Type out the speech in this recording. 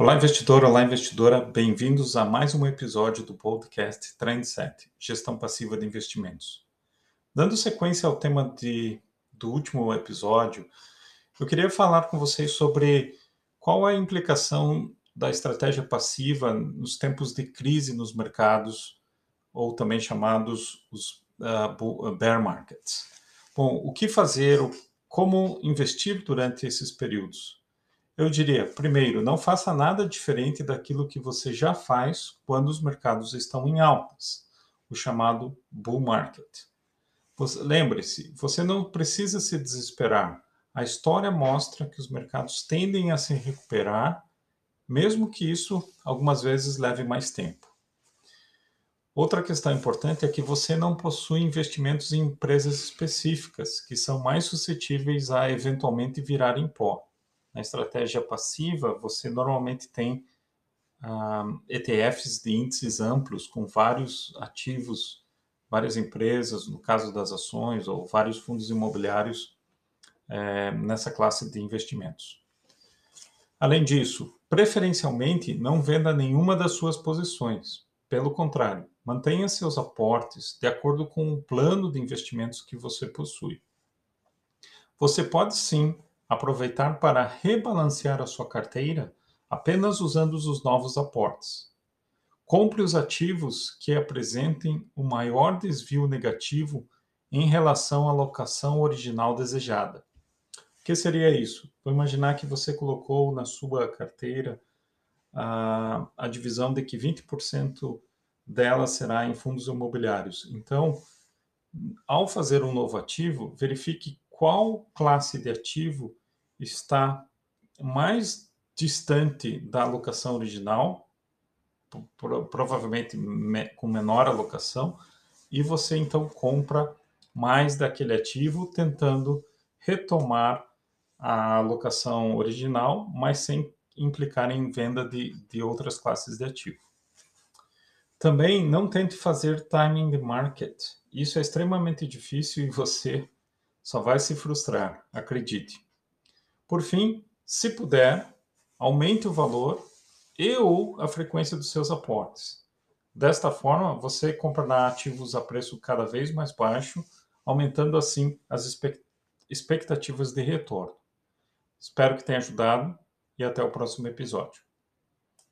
Olá, investidor, olá, investidora. Bem-vindos a mais um episódio do podcast Trendset, Gestão Passiva de Investimentos. Dando sequência ao tema de, do último episódio, eu queria falar com vocês sobre qual é a implicação da estratégia passiva nos tempos de crise nos mercados, ou também chamados os uh, bear markets. Bom, o que fazer, como investir durante esses períodos? Eu diria, primeiro, não faça nada diferente daquilo que você já faz quando os mercados estão em altas, o chamado bull market. Lembre-se, você não precisa se desesperar. A história mostra que os mercados tendem a se recuperar, mesmo que isso algumas vezes leve mais tempo. Outra questão importante é que você não possui investimentos em empresas específicas, que são mais suscetíveis a eventualmente virar em pó. Na estratégia passiva, você normalmente tem uh, ETFs de índices amplos com vários ativos, várias empresas, no caso das ações, ou vários fundos imobiliários é, nessa classe de investimentos. Além disso, preferencialmente não venda nenhuma das suas posições. Pelo contrário, mantenha seus aportes de acordo com o plano de investimentos que você possui. Você pode sim aproveitar para rebalancear a sua carteira apenas usando os novos aportes. Compre os ativos que apresentem o maior desvio negativo em relação à alocação original desejada. O que seria isso? Vou imaginar que você colocou na sua carteira a, a divisão de que 20% dela será em fundos imobiliários. Então, ao fazer um novo ativo, verifique qual classe de ativo está mais distante da alocação original, provavelmente com menor alocação, e você então compra mais daquele ativo, tentando retomar a alocação original, mas sem implicar em venda de, de outras classes de ativo. Também não tente fazer timing the market. Isso é extremamente difícil e você só vai se frustrar, acredite. Por fim, se puder, aumente o valor e ou a frequência dos seus aportes. Desta forma, você comprará ativos a preço cada vez mais baixo, aumentando assim as expectativas de retorno. Espero que tenha ajudado e até o próximo episódio.